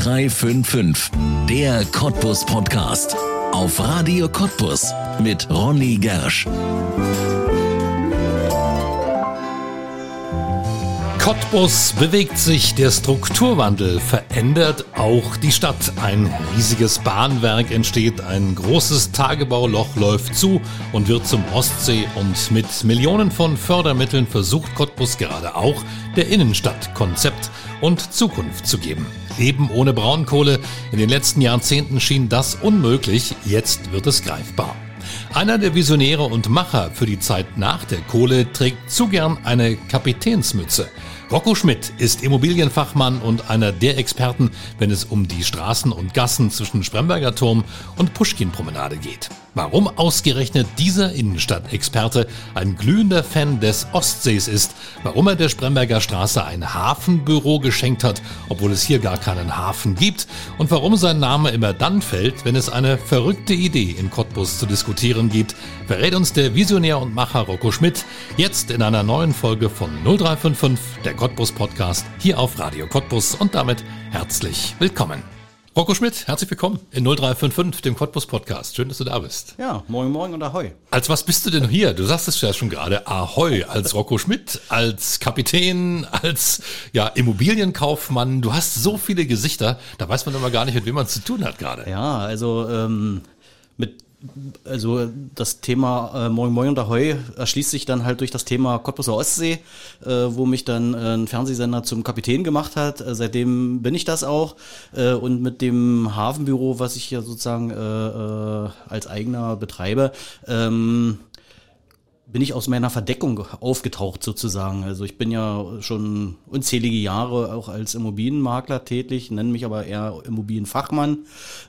0355, der Cottbus Podcast. Auf Radio Cottbus mit Ronny Gersch. Cottbus bewegt sich, der Strukturwandel verändert auch die Stadt. Ein riesiges Bahnwerk entsteht, ein großes Tagebauloch läuft zu und wird zum Ostsee und mit Millionen von Fördermitteln versucht Cottbus gerade auch der Innenstadt Konzept und Zukunft zu geben. Leben ohne Braunkohle. In den letzten Jahrzehnten schien das unmöglich, jetzt wird es greifbar. Einer der Visionäre und Macher für die Zeit nach der Kohle trägt zu gern eine Kapitänsmütze. Rocco Schmidt ist Immobilienfachmann und einer der Experten, wenn es um die Straßen und Gassen zwischen Spremberger Turm und Puschkin-Promenade geht. Warum ausgerechnet dieser Innenstadtexperte ein glühender Fan des Ostsees ist, warum er der Spremberger Straße ein Hafenbüro geschenkt hat, obwohl es hier gar keinen Hafen gibt und warum sein Name immer dann fällt, wenn es eine verrückte Idee in Cottbus zu diskutieren gibt, verrät uns der Visionär und Macher Rocco Schmidt jetzt in einer neuen Folge von 0355, der Cottbus Podcast, hier auf Radio Cottbus und damit herzlich willkommen. Rocco Schmidt, herzlich willkommen in 0355, dem Cottbus Podcast. Schön, dass du da bist. Ja, moin moin und ahoi. Als was bist du denn hier? Du sagst es ja schon gerade, ahoi, als Rocco Schmidt, als Kapitän, als ja, Immobilienkaufmann. Du hast so viele Gesichter, da weiß man immer gar nicht, mit wem man es zu tun hat gerade. Ja, also ähm, mit also das Thema äh, Moin Moin und Ahoi erschließt sich dann halt durch das Thema Cottbuser Ostsee, äh, wo mich dann äh, ein Fernsehsender zum Kapitän gemacht hat. Äh, seitdem bin ich das auch. Äh, und mit dem Hafenbüro, was ich ja sozusagen äh, äh, als eigener betreibe, ähm, bin ich aus meiner Verdeckung aufgetaucht sozusagen. Also ich bin ja schon unzählige Jahre auch als Immobilienmakler tätig, nenne mich aber eher Immobilienfachmann.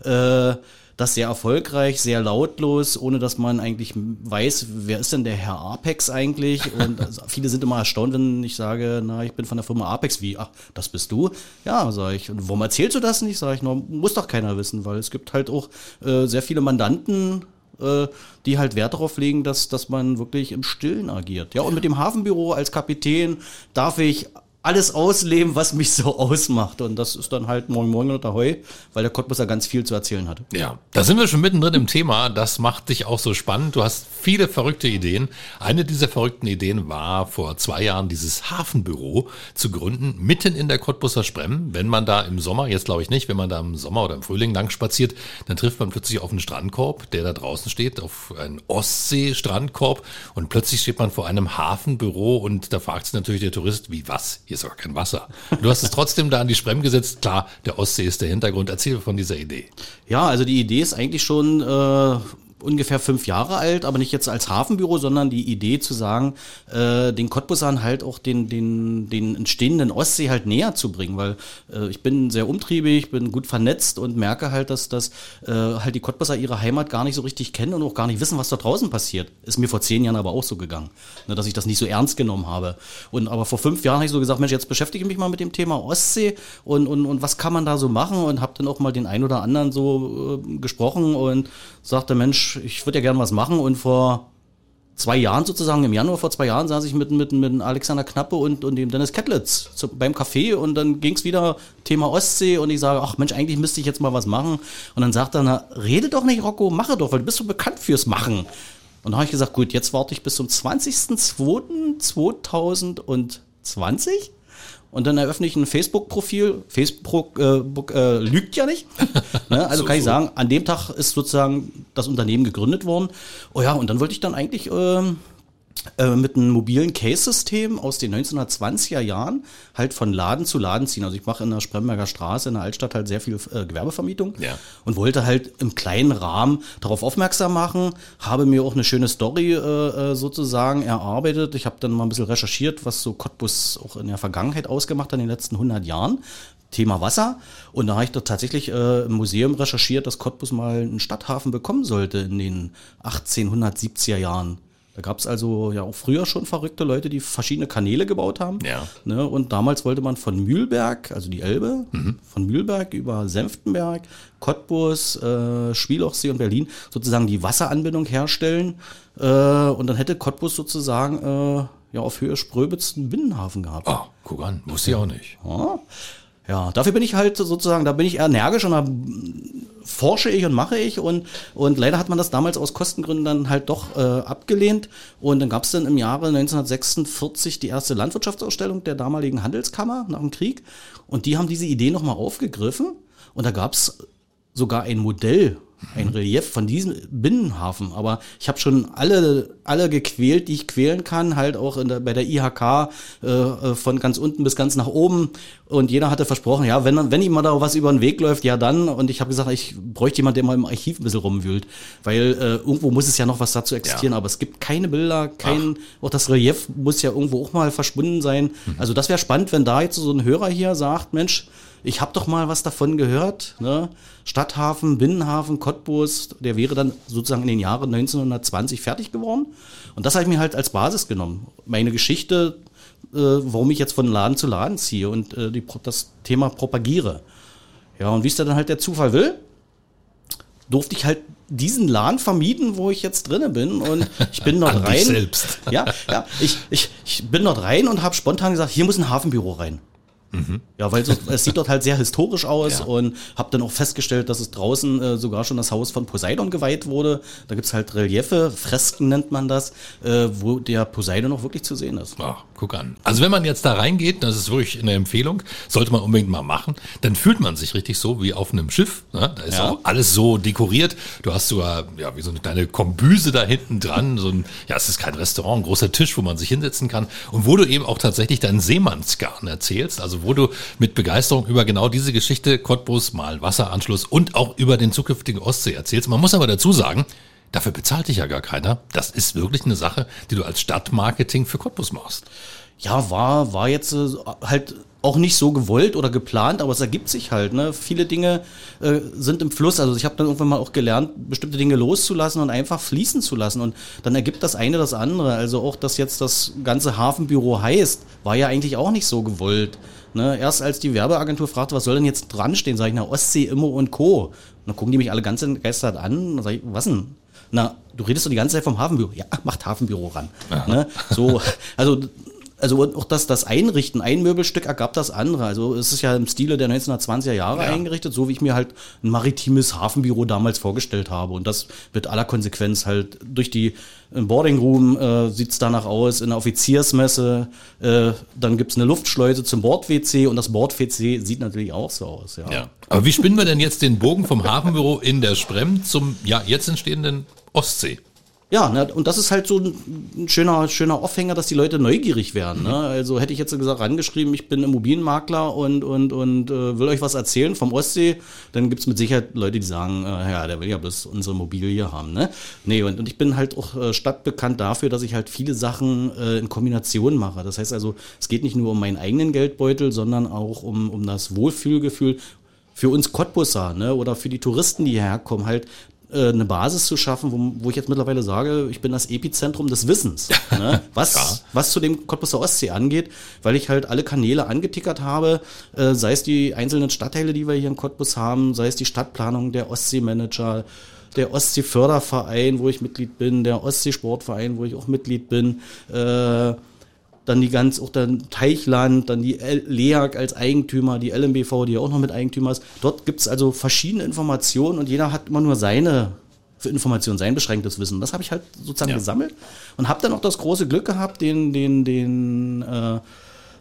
Äh, das sehr erfolgreich, sehr lautlos, ohne dass man eigentlich weiß, wer ist denn der Herr Apex eigentlich? Und also viele sind immer erstaunt, wenn ich sage, na, ich bin von der Firma Apex. Wie? Ach, das bist du? Ja, sage ich. Und warum erzählst du das nicht? Sage ich, no, muss doch keiner wissen, weil es gibt halt auch äh, sehr viele Mandanten, äh, die halt Wert darauf legen, dass, dass man wirklich im Stillen agiert. Ja, und mit dem Hafenbüro als Kapitän darf ich alles ausleben, was mich so ausmacht. Und das ist dann halt Moin Moin oder Heu, weil der Cottbus ja ganz viel zu erzählen hat. Ja, da sind wir schon mittendrin im Thema. Das macht dich auch so spannend. Du hast viele verrückte Ideen. Eine dieser verrückten Ideen war vor zwei Jahren dieses Hafenbüro zu gründen, mitten in der Cottbuser Sprem. Wenn man da im Sommer, jetzt glaube ich nicht, wenn man da im Sommer oder im Frühling lang spaziert, dann trifft man plötzlich auf einen Strandkorb, der da draußen steht, auf einen Ostsee-Strandkorb. Und plötzlich steht man vor einem Hafenbüro und da fragt sich natürlich der Tourist, wie was? Hier ist aber kein Wasser. Du hast es trotzdem da an die Sprem gesetzt. Klar, der Ostsee ist der Hintergrund. Erzähl von dieser Idee. Ja, also die Idee ist eigentlich schon äh, ungefähr fünf Jahre alt, aber nicht jetzt als Hafenbüro, sondern die Idee zu sagen, äh, den Cottbusern halt auch den, den, den entstehenden Ostsee halt näher zu bringen, weil äh, ich bin sehr umtriebig, bin gut vernetzt und merke halt, dass, dass äh, halt die Cottbusser ihre Heimat gar nicht so richtig kennen und auch gar nicht wissen, was da draußen passiert. Ist mir vor zehn Jahren aber auch so gegangen, ne, dass ich das nicht so ernst genommen habe. Und aber vor fünf Jahren habe ich so gesagt, Mensch, jetzt beschäftige ich mich mal mit dem Thema Ostsee und, und, und was kann man da so machen und habe dann auch mal den ein oder anderen so äh, gesprochen und sagte, Mensch, ich würde ja gerne was machen und vor zwei Jahren sozusagen, im Januar vor zwei Jahren saß ich mit, mit, mit Alexander Knappe und, und dem Dennis Kettlitz zu, beim Café und dann ging es wieder Thema Ostsee und ich sage, ach Mensch, eigentlich müsste ich jetzt mal was machen. Und dann sagt er, na, rede doch nicht, Rocco, mache doch, weil du bist so bekannt fürs Machen. Und dann habe ich gesagt, gut, jetzt warte ich bis zum 20.02.2020 und dann eröffne ich ein Facebook-Profil. Facebook äh, äh, lügt ja nicht. ne? Also so, kann ich sagen, an dem Tag ist sozusagen das Unternehmen gegründet worden. Oh ja, und dann wollte ich dann eigentlich ähm, äh, mit einem mobilen Case-System aus den 1920er Jahren halt von Laden zu Laden ziehen. Also ich mache in der Spremberger Straße in der Altstadt halt sehr viel äh, Gewerbevermietung ja. und wollte halt im kleinen Rahmen darauf aufmerksam machen, habe mir auch eine schöne Story äh, äh sozusagen erarbeitet. Ich habe dann mal ein bisschen recherchiert, was so Cottbus auch in der Vergangenheit ausgemacht hat in den letzten 100 Jahren. Thema Wasser. Und da habe ich da tatsächlich äh, im Museum recherchiert, dass Cottbus mal einen Stadthafen bekommen sollte in den 1870er Jahren. Da gab es also ja auch früher schon verrückte Leute, die verschiedene Kanäle gebaut haben. Ja. Ne? Und damals wollte man von Mühlberg, also die Elbe, mhm. von Mühlberg über Senftenberg, Cottbus, äh, Schwielochsee und Berlin sozusagen die Wasseranbindung herstellen. Äh, und dann hätte Cottbus sozusagen äh, ja auf Höhe Spröbitz einen Binnenhafen gehabt. Ah, oh, guck an, wusste ich auch nicht. Ja. Ja, dafür bin ich halt sozusagen, da bin ich energisch und da forsche ich und mache ich und, und leider hat man das damals aus Kostengründen dann halt doch äh, abgelehnt und dann gab es dann im Jahre 1946 die erste Landwirtschaftsausstellung der damaligen Handelskammer nach dem Krieg und die haben diese Idee nochmal aufgegriffen und da gab es sogar ein Modell ein Relief von diesem Binnenhafen. Aber ich habe schon alle, alle gequält, die ich quälen kann, halt auch in der, bei der IHK äh, äh, von ganz unten bis ganz nach oben. Und jeder hatte versprochen, ja, wenn, wenn ihm mal da was über den Weg läuft, ja dann. Und ich habe gesagt, ich bräuchte jemanden, der mal im Archiv ein bisschen rumwühlt. Weil äh, irgendwo muss es ja noch was dazu existieren. Ja. Aber es gibt keine Bilder, kein, Ach. auch das Relief muss ja irgendwo auch mal verschwunden sein. Mhm. Also das wäre spannend, wenn da jetzt so ein Hörer hier sagt, Mensch, ich habe doch mal was davon gehört. Ne? Stadthafen, Binnenhafen, Cottbus, der wäre dann sozusagen in den Jahren 1920 fertig geworden. Und das habe ich mir halt als Basis genommen. Meine Geschichte, äh, warum ich jetzt von Laden zu Laden ziehe und äh, die, das Thema propagiere. Ja, und wie es dann halt der Zufall will, durfte ich halt diesen Laden vermieden, wo ich jetzt drinne bin und ich bin dort rein. selbst. Ja, ja, ich, ich, ich bin dort rein und habe spontan gesagt, hier muss ein Hafenbüro rein. Mhm. Ja, weil so, es sieht dort halt sehr historisch aus ja. und habe dann auch festgestellt, dass es draußen äh, sogar schon das Haus von Poseidon geweiht wurde. Da gibt's halt Reliefe, Fresken nennt man das, äh, wo der Poseidon auch wirklich zu sehen ist. Ach, guck an. Also wenn man jetzt da reingeht, das ist wirklich eine Empfehlung, sollte man unbedingt mal machen, dann fühlt man sich richtig so wie auf einem Schiff. Ne? Da ist ja. auch alles so dekoriert. Du hast sogar ja, wie so eine kleine Kombüse da hinten dran. So ein, ja, es ist kein Restaurant, ein großer Tisch, wo man sich hinsetzen kann. Und wo du eben auch tatsächlich deinen Seemannsgarn erzählst. Also wo du mit Begeisterung über genau diese Geschichte Cottbus mal Wasseranschluss und auch über den zukünftigen Ostsee erzählst. Man muss aber dazu sagen, dafür bezahlt dich ja gar keiner. Das ist wirklich eine Sache, die du als Stadtmarketing für Cottbus machst. Ja, war, war jetzt äh, halt auch nicht so gewollt oder geplant, aber es ergibt sich halt. Ne? Viele Dinge äh, sind im Fluss. Also ich habe dann irgendwann mal auch gelernt, bestimmte Dinge loszulassen und einfach fließen zu lassen. Und dann ergibt das eine das andere. Also auch, dass jetzt das ganze Hafenbüro heißt, war ja eigentlich auch nicht so gewollt. Ne? Erst als die Werbeagentur fragte, was soll denn jetzt dran stehen, sage ich, na, Ostsee, Immo und Co. Und dann gucken die mich alle ganz entgeistert an und sage ich, was denn? Na, du redest doch die ganze Zeit vom Hafenbüro. Ja, macht Hafenbüro ran. Ne? So, also also auch das, das Einrichten, ein Möbelstück ergab das andere. Also es ist ja im Stile der 1920er Jahre ja. eingerichtet, so wie ich mir halt ein maritimes Hafenbüro damals vorgestellt habe. Und das wird aller Konsequenz halt durch die im Boarding Room äh, sieht es danach aus, in der Offiziersmesse, äh, dann gibt's eine Luftschleuse zum Bord-WC und das Bord-WC sieht natürlich auch so aus. Ja. ja. Aber wie spinnen wir denn jetzt den Bogen vom Hafenbüro in der Sprem zum ja jetzt entstehenden Ostsee? Ja, ne, und das ist halt so ein schöner, schöner Aufhänger, dass die Leute neugierig werden. Ne? Also hätte ich jetzt gesagt, rangeschrieben, ich bin Immobilienmakler und, und, und äh, will euch was erzählen vom Ostsee, dann gibt's mit Sicherheit Leute, die sagen, äh, ja, der will ja bloß unsere Immobilie haben. Ne? Nee, und, und ich bin halt auch äh, stadtbekannt dafür, dass ich halt viele Sachen äh, in Kombination mache. Das heißt also, es geht nicht nur um meinen eigenen Geldbeutel, sondern auch um, um das Wohlfühlgefühl für uns Cottbusser ne, oder für die Touristen, die hierher kommen, halt äh, eine Basis zu schaffen, wo, wo ich jetzt mittlerweile sage, ich bin das Epizentrum des Wissens, ne? was, ja. was zu dem Cottbuser Ostsee angeht, weil ich halt alle Kanäle angetickert habe, äh, sei es die einzelnen Stadtteile, die wir hier in Cottbus haben, sei es die Stadtplanung, der Ostseemanager, der Ostsee-Förderverein, wo ich Mitglied bin, der Ostsee-Sportverein, wo ich auch Mitglied bin, äh, dann die ganz, auch dann Teichland, dann die LEAG als Eigentümer, die LMBV, die ja auch noch mit Eigentümer ist. Dort gibt es also verschiedene Informationen und jeder hat immer nur seine für Informationen, sein beschränktes Wissen. Das habe ich halt sozusagen ja. gesammelt und habe dann auch das große Glück gehabt, den, den, den äh,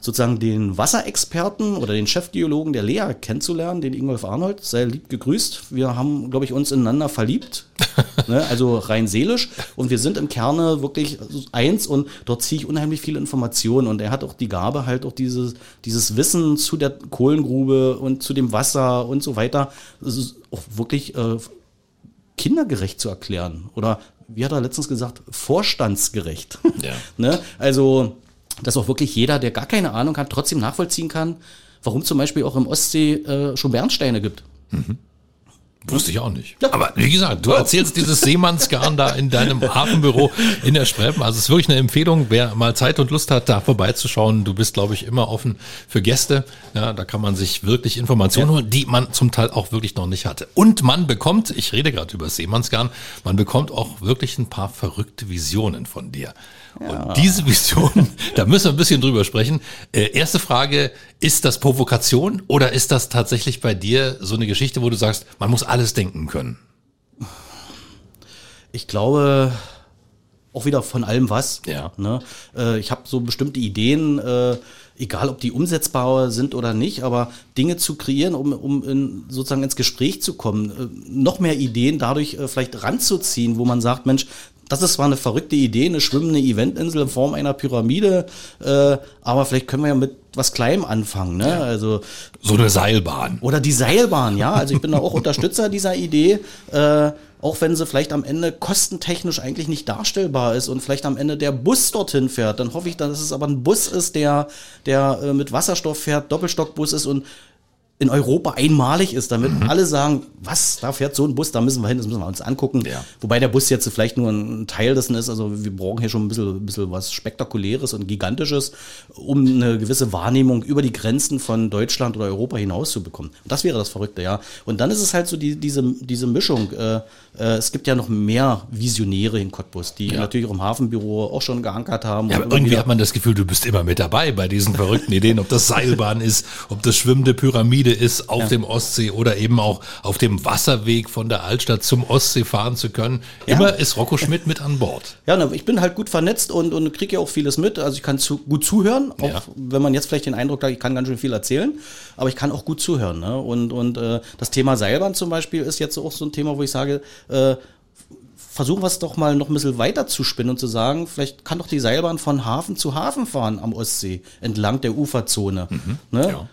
sozusagen den Wasserexperten oder den Chefgeologen der Lea kennenzulernen, den Ingolf Arnold. Sei lieb gegrüßt. Wir haben, glaube ich, uns ineinander verliebt. ne? Also rein seelisch. Und wir sind im Kerne wirklich eins und dort ziehe ich unheimlich viele Informationen. Und er hat auch die Gabe, halt auch dieses, dieses Wissen zu der Kohlengrube und zu dem Wasser und so weiter, auch wirklich äh, kindergerecht zu erklären. Oder wie hat er letztens gesagt, vorstandsgerecht. Ja. ne? Also dass auch wirklich jeder, der gar keine Ahnung hat, trotzdem nachvollziehen kann, warum zum Beispiel auch im Ostsee äh, schon Bernsteine gibt. Mhm. Wusste ich auch nicht. Ja. Aber wie gesagt, du erzählst dieses Seemannsgarn da in deinem Hafenbüro in der Sprem. Also es ist wirklich eine Empfehlung, wer mal Zeit und Lust hat, da vorbeizuschauen. Du bist, glaube ich, immer offen für Gäste. Ja, da kann man sich wirklich Informationen ja. holen, die man zum Teil auch wirklich noch nicht hatte. Und man bekommt, ich rede gerade über Seemannsgarn, man bekommt auch wirklich ein paar verrückte Visionen von dir. Ja. Und diese Vision, da müssen wir ein bisschen drüber sprechen. Äh, erste Frage, Ist das Provokation oder ist das tatsächlich bei dir so eine Geschichte, wo du sagst, man muss alles denken können? Ich glaube, auch wieder von allem was. Ja. Ne? Äh, ich habe so bestimmte Ideen, äh, egal ob die umsetzbar sind oder nicht, aber Dinge zu kreieren, um, um in, sozusagen ins Gespräch zu kommen, äh, noch mehr Ideen dadurch äh, vielleicht ranzuziehen, wo man sagt, Mensch, das ist zwar eine verrückte Idee, eine schwimmende Eventinsel in Form einer Pyramide, äh, aber vielleicht können wir ja mit was Kleinem anfangen. Ne? Ja. Also so eine Seilbahn. Oder die Seilbahn, ja. Also ich bin da auch Unterstützer dieser Idee. Äh, auch wenn sie vielleicht am Ende kostentechnisch eigentlich nicht darstellbar ist und vielleicht am Ende der Bus dorthin fährt, dann hoffe ich, dass es aber ein Bus ist, der, der äh, mit Wasserstoff fährt, Doppelstockbus ist und in Europa einmalig ist, damit mhm. alle sagen, was, da fährt so ein Bus, da müssen wir hin, das müssen wir uns angucken. Ja. Wobei der Bus jetzt vielleicht nur ein Teil dessen ist, also wir brauchen hier schon ein bisschen, ein bisschen was Spektakuläres und Gigantisches, um eine gewisse Wahrnehmung über die Grenzen von Deutschland oder Europa hinaus zu bekommen. Und das wäre das Verrückte, ja. Und dann ist es halt so die, diese, diese Mischung. Äh, äh, es gibt ja noch mehr Visionäre in Cottbus, die ja. natürlich auch im Hafenbüro auch schon geankert haben. Ja, aber irgendwie hat man das Gefühl, du bist immer mit dabei bei diesen verrückten Ideen, ob das Seilbahn ist, ob das schwimmende Pyramide Freude ist, auf ja. dem Ostsee oder eben auch auf dem Wasserweg von der Altstadt zum Ostsee fahren zu können. Immer ja. ist Rocco Schmidt mit an Bord. Ja, ich bin halt gut vernetzt und, und kriege ja auch vieles mit. Also ich kann zu, gut zuhören, auch ja. wenn man jetzt vielleicht den Eindruck hat, ich kann ganz schön viel erzählen, aber ich kann auch gut zuhören. Ne? Und, und äh, das Thema Seilbahn zum Beispiel ist jetzt auch so ein Thema, wo ich sage, äh, versuchen wir es doch mal noch ein bisschen weiter zu spinnen und zu sagen, vielleicht kann doch die Seilbahn von Hafen zu Hafen fahren am Ostsee, entlang der Uferzone. Mhm, ne? ja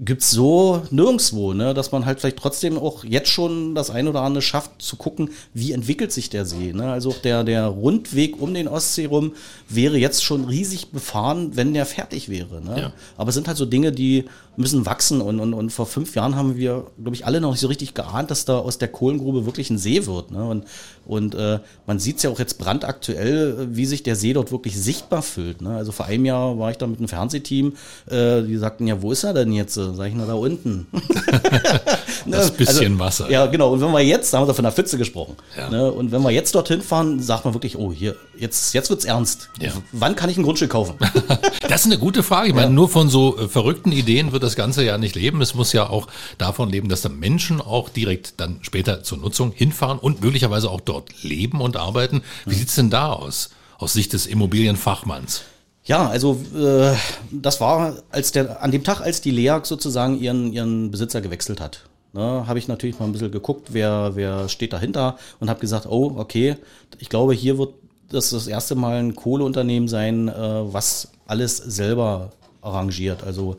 gibt's so nirgendwo, ne, dass man halt vielleicht trotzdem auch jetzt schon das ein oder andere schafft zu gucken, wie entwickelt sich der See. Ne? Also auch der, der Rundweg um den Ostsee rum wäre jetzt schon riesig befahren, wenn der fertig wäre. Ne? Ja. Aber es sind halt so Dinge, die müssen wachsen und, und, und vor fünf Jahren haben wir, glaube ich, alle noch nicht so richtig geahnt, dass da aus der Kohlengrube wirklich ein See wird. Ne? Und, und äh, man sieht es ja auch jetzt brandaktuell, wie sich der See dort wirklich sichtbar füllt. Ne? Also vor einem Jahr war ich da mit einem Fernsehteam, äh, die sagten, ja, wo ist er denn jetzt? Sag ich, na, da unten. das ne? bisschen also, Wasser. Ja, genau. Und wenn wir jetzt, da haben wir von der Pfütze gesprochen. Ja. Ne? Und wenn wir jetzt dorthin fahren, sagt man wirklich, oh, hier, jetzt, jetzt wird's ernst. Ja. Wann kann ich ein Grundstück kaufen? das ist eine gute Frage. Ich meine, nur von so äh, verrückten Ideen wird das Ganze ja nicht leben. Es muss ja auch davon leben, dass da Menschen auch direkt dann später zur Nutzung hinfahren und möglicherweise auch dort leben und arbeiten. Wie sieht's denn da aus, aus Sicht des Immobilienfachmanns? Ja, also äh, das war als der an dem Tag, als die LEAG sozusagen ihren ihren Besitzer gewechselt hat. Ne, habe ich natürlich mal ein bisschen geguckt, wer wer steht dahinter und habe gesagt, oh okay, ich glaube, hier wird das das erste Mal ein Kohleunternehmen sein, äh, was alles selber arrangiert. Also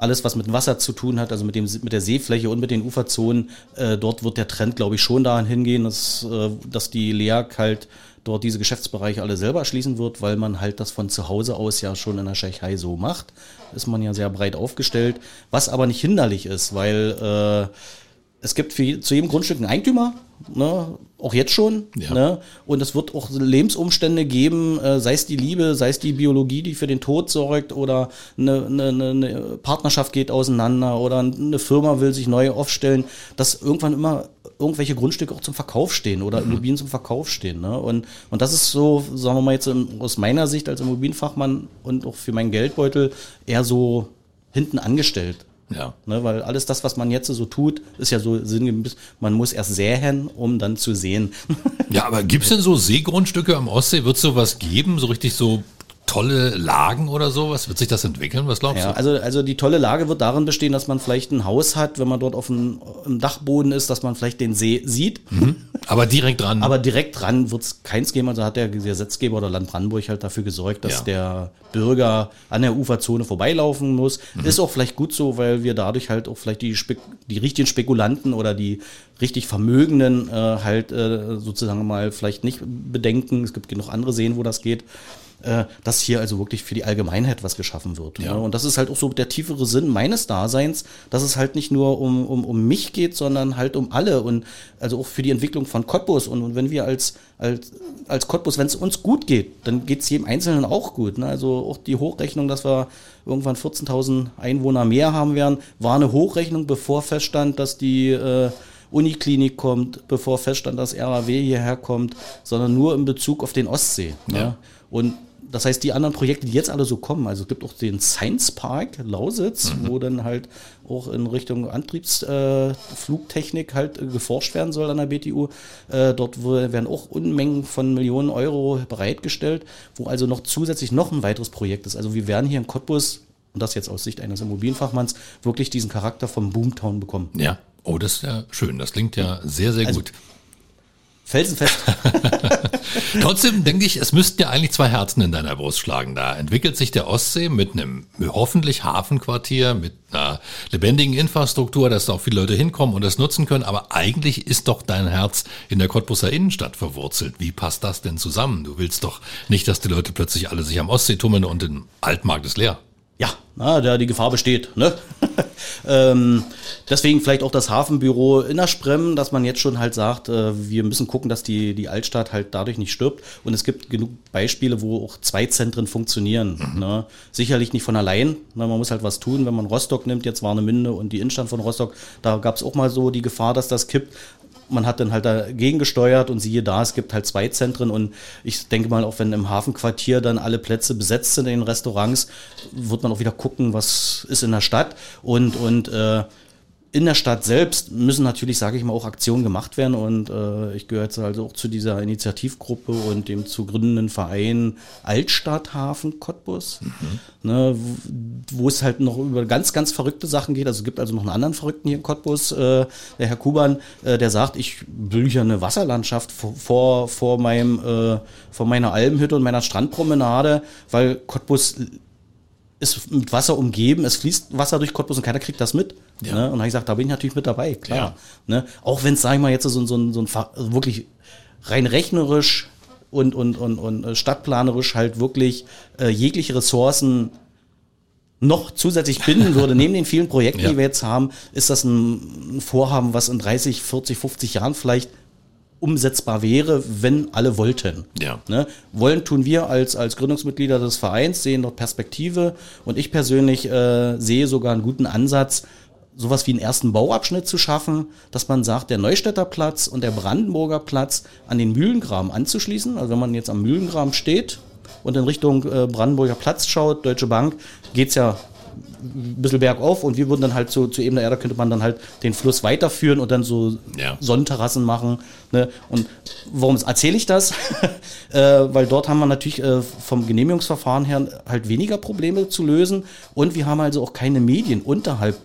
alles, was mit Wasser zu tun hat, also mit, dem, mit der Seefläche und mit den Uferzonen, äh, dort wird der Trend, glaube ich, schon dahin hingehen, dass, äh, dass die LEAG halt dort diese Geschäftsbereiche alle selber schließen wird, weil man halt das von zu Hause aus ja schon in der Tschechei so macht. Ist man ja sehr breit aufgestellt, was aber nicht hinderlich ist, weil äh, es gibt für, zu jedem Grundstück einen Eigentümer, ne, auch jetzt schon. Ja. Ne, und es wird auch Lebensumstände geben, äh, sei es die Liebe, sei es die Biologie, die für den Tod sorgt, oder eine, eine, eine Partnerschaft geht auseinander, oder eine Firma will sich neu aufstellen, dass irgendwann immer irgendwelche Grundstücke auch zum Verkauf stehen oder mhm. Immobilien zum Verkauf stehen. Ne? Und, und das ist so, sagen wir mal jetzt aus meiner Sicht als Immobilienfachmann und auch für meinen Geldbeutel eher so hinten angestellt. Ja. Ne, weil alles das, was man jetzt so tut, ist ja so sinngemäß, man muss erst säen, um dann zu sehen. Ja, aber gibt's denn so Seegrundstücke am Ostsee? Wird es sowas geben? So richtig so tolle Lagen oder sowas? Wird sich das entwickeln? Was glaubst ja, du? Also, also die tolle Lage wird darin bestehen, dass man vielleicht ein Haus hat, wenn man dort auf dem, Dachboden ist, dass man vielleicht den See sieht. Mhm. Aber direkt dran. Aber direkt dran wird es keins geben. Also hat der Gesetzgeber oder Land Brandenburg halt dafür gesorgt, dass ja. der Bürger an der Uferzone vorbeilaufen muss. Mhm. Ist auch vielleicht gut so, weil wir dadurch halt auch vielleicht die, Spe die richtigen Spekulanten oder die richtig Vermögenden äh, halt äh, sozusagen mal vielleicht nicht bedenken. Es gibt genug andere Seen, wo das geht äh, dass hier also wirklich für die Allgemeinheit was geschaffen wird. Ja. Ne? Und das ist halt auch so der tiefere Sinn meines Daseins, dass es halt nicht nur um, um, um mich geht, sondern halt um alle und also auch für die Entwicklung von Cottbus. Und, und wenn wir als, als, als Cottbus, wenn es uns gut geht, dann geht es jedem Einzelnen auch gut. Ne? Also auch die Hochrechnung, dass wir irgendwann 14.000 Einwohner mehr haben werden, war eine Hochrechnung, bevor feststand, dass die äh, Uniklinik kommt, bevor feststand, dass RAW hierher kommt, sondern nur in Bezug auf den Ostsee. Ne? Ja. Und das heißt, die anderen Projekte, die jetzt alle so kommen, also es gibt auch den Science Park Lausitz, mhm. wo dann halt auch in Richtung Antriebsflugtechnik äh, halt äh, geforscht werden soll an der BTU. Äh, dort werden auch Unmengen von Millionen Euro bereitgestellt, wo also noch zusätzlich noch ein weiteres Projekt ist. Also wir werden hier in Cottbus und das jetzt aus Sicht eines Immobilienfachmanns, wirklich diesen Charakter vom Boomtown bekommen. Ja, oh, das ist ja schön. Das klingt ja sehr, sehr also, gut. Felsenfest. Trotzdem denke ich, es müssten ja eigentlich zwei Herzen in deiner Brust schlagen. Da entwickelt sich der Ostsee mit einem hoffentlich Hafenquartier, mit einer lebendigen Infrastruktur, dass da auch viele Leute hinkommen und das nutzen können. Aber eigentlich ist doch dein Herz in der Cottbuser Innenstadt verwurzelt. Wie passt das denn zusammen? Du willst doch nicht, dass die Leute plötzlich alle sich am Ostsee tummeln und der Altmarkt ist leer. Ja, na, da die Gefahr besteht. Ne? ähm, deswegen vielleicht auch das Hafenbüro in der Sprem, dass man jetzt schon halt sagt, äh, wir müssen gucken, dass die, die Altstadt halt dadurch nicht stirbt. Und es gibt genug Beispiele, wo auch zwei Zentren funktionieren. Mhm. Ne? Sicherlich nicht von allein. Ne? Man muss halt was tun. Wenn man Rostock nimmt, jetzt Warnemünde und die Innenstadt von Rostock, da gab es auch mal so die Gefahr, dass das kippt man hat dann halt dagegen gesteuert und siehe da, es gibt halt zwei Zentren und ich denke mal, auch wenn im Hafenquartier dann alle Plätze besetzt sind in den Restaurants, wird man auch wieder gucken, was ist in der Stadt und, und äh, in der Stadt selbst müssen natürlich, sage ich mal, auch Aktionen gemacht werden und äh, ich gehöre jetzt also auch zu dieser Initiativgruppe und dem zu gründenden Verein Altstadthafen Cottbus, mhm. ne, wo, es halt noch über ganz, ganz verrückte Sachen geht. Also es gibt also noch einen anderen Verrückten hier in Cottbus, äh, der Herr Kuban, äh, der sagt, ich will hier eine Wasserlandschaft vor, vor, vor meinem, äh, vor meiner Almhütte und meiner Strandpromenade, weil Cottbus ist mit Wasser umgeben, es fließt Wasser durch Cottbus und keiner kriegt das mit. Ja. Ne? Und habe ich gesagt, da bin ich natürlich mit dabei, klar. Ja. Ne? Auch wenn es, sage ich mal, jetzt so, so, so ein also wirklich rein rechnerisch und, und, und, und äh, stadtplanerisch halt wirklich äh, jegliche Ressourcen noch zusätzlich binden würde, neben den vielen Projekten, ja. die wir jetzt haben, ist das ein Vorhaben, was in 30, 40, 50 Jahren vielleicht umsetzbar wäre, wenn alle wollten. Ja. Ne? Wollen tun wir als, als Gründungsmitglieder des Vereins, sehen dort Perspektive und ich persönlich äh, sehe sogar einen guten Ansatz, sowas wie einen ersten Bauabschnitt zu schaffen, dass man sagt, der Neustädter Platz und der Brandenburger Platz an den Mühlengraben anzuschließen. Also wenn man jetzt am Mühlengraben steht und in Richtung äh, Brandenburger Platz schaut, Deutsche Bank, geht's ja ein bisschen bergauf und wir würden dann halt so zu Ebene Erde könnte man dann halt den Fluss weiterführen und dann so ja. Sonnenterrassen machen. Ne? Und warum erzähle ich das? äh, weil dort haben wir natürlich äh, vom Genehmigungsverfahren her halt weniger Probleme zu lösen und wir haben also auch keine Medien unterhalb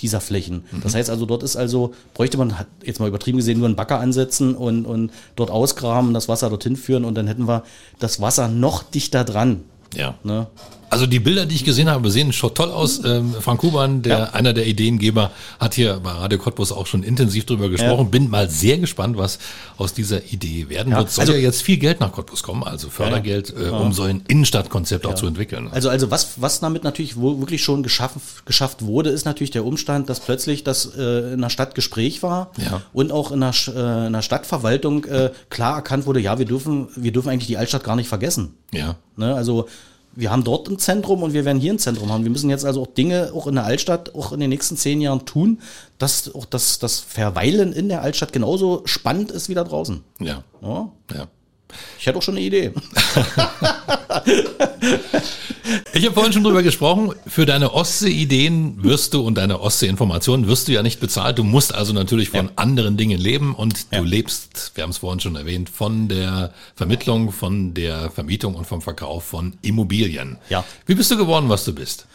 dieser Flächen. Mhm. Das heißt also, dort ist also, bräuchte man, jetzt mal übertrieben gesehen, nur einen Bagger ansetzen und, und dort ausgraben, das Wasser dorthin führen und dann hätten wir das Wasser noch dichter dran. Ja. Ne? Also die Bilder, die ich gesehen habe, sehen schon toll aus. Ähm, Frank Kuban, der ja. einer der Ideengeber, hat hier bei Radio Cottbus auch schon intensiv drüber gesprochen. Ja. Bin mal sehr gespannt, was aus dieser Idee werden ja. wird. Soll also, ja jetzt viel Geld nach Cottbus kommen, also Fördergeld, äh, um so ein Innenstadtkonzept auch zu entwickeln. Also, also was, was damit natürlich wirklich schon geschaffen, geschafft wurde, ist natürlich der Umstand, dass plötzlich das äh, in der Stadt Gespräch war ja. und auch in der, äh, in der Stadtverwaltung äh, klar erkannt wurde, ja, wir dürfen, wir dürfen eigentlich die Altstadt gar nicht vergessen. Ja. Ne, also wir haben dort ein Zentrum und wir werden hier ein Zentrum haben. Wir müssen jetzt also auch Dinge auch in der Altstadt auch in den nächsten zehn Jahren tun, dass auch das, das Verweilen in der Altstadt genauso spannend ist wie da draußen. Ja. ja. ja. Ich hätte auch schon eine Idee. ich habe vorhin schon drüber gesprochen. Für deine Ostsee-Ideen wirst du und deine Ostsee-Informationen wirst du ja nicht bezahlt. Du musst also natürlich von ja. anderen Dingen leben und du ja. lebst, wir haben es vorhin schon erwähnt, von der Vermittlung, von der Vermietung und vom Verkauf von Immobilien. Ja. Wie bist du geworden, was du bist?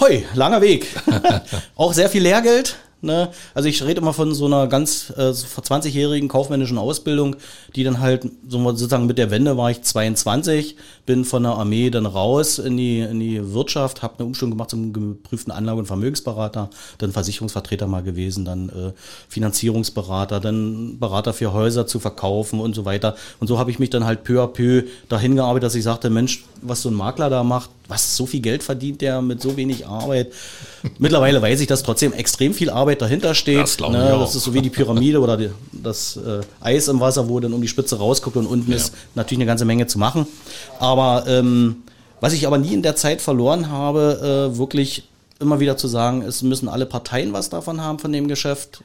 Hoi, langer Weg. auch sehr viel Lehrgeld Ne? Also ich rede immer von so einer ganz äh, vor 20-jährigen kaufmännischen Ausbildung, die dann halt so sozusagen mit der Wende war ich 22, bin von der Armee dann raus in die, in die Wirtschaft, habe eine Umstellung gemacht zum geprüften Anlage- und Vermögensberater, dann Versicherungsvertreter mal gewesen, dann äh, Finanzierungsberater, dann Berater für Häuser zu verkaufen und so weiter. Und so habe ich mich dann halt peu à peu dahin gearbeitet, dass ich sagte, Mensch, was so ein Makler da macht, was so viel Geld verdient der mit so wenig Arbeit. Mittlerweile weiß ich, dass trotzdem extrem viel Arbeit dahinter steht. Das, ne, das ist so wie die Pyramide oder die, das äh, Eis im Wasser, wo dann um die Spitze rausguckt und unten ja. ist natürlich eine ganze Menge zu machen. Aber ähm, was ich aber nie in der Zeit verloren habe, äh, wirklich immer wieder zu sagen, es müssen alle Parteien was davon haben von dem Geschäft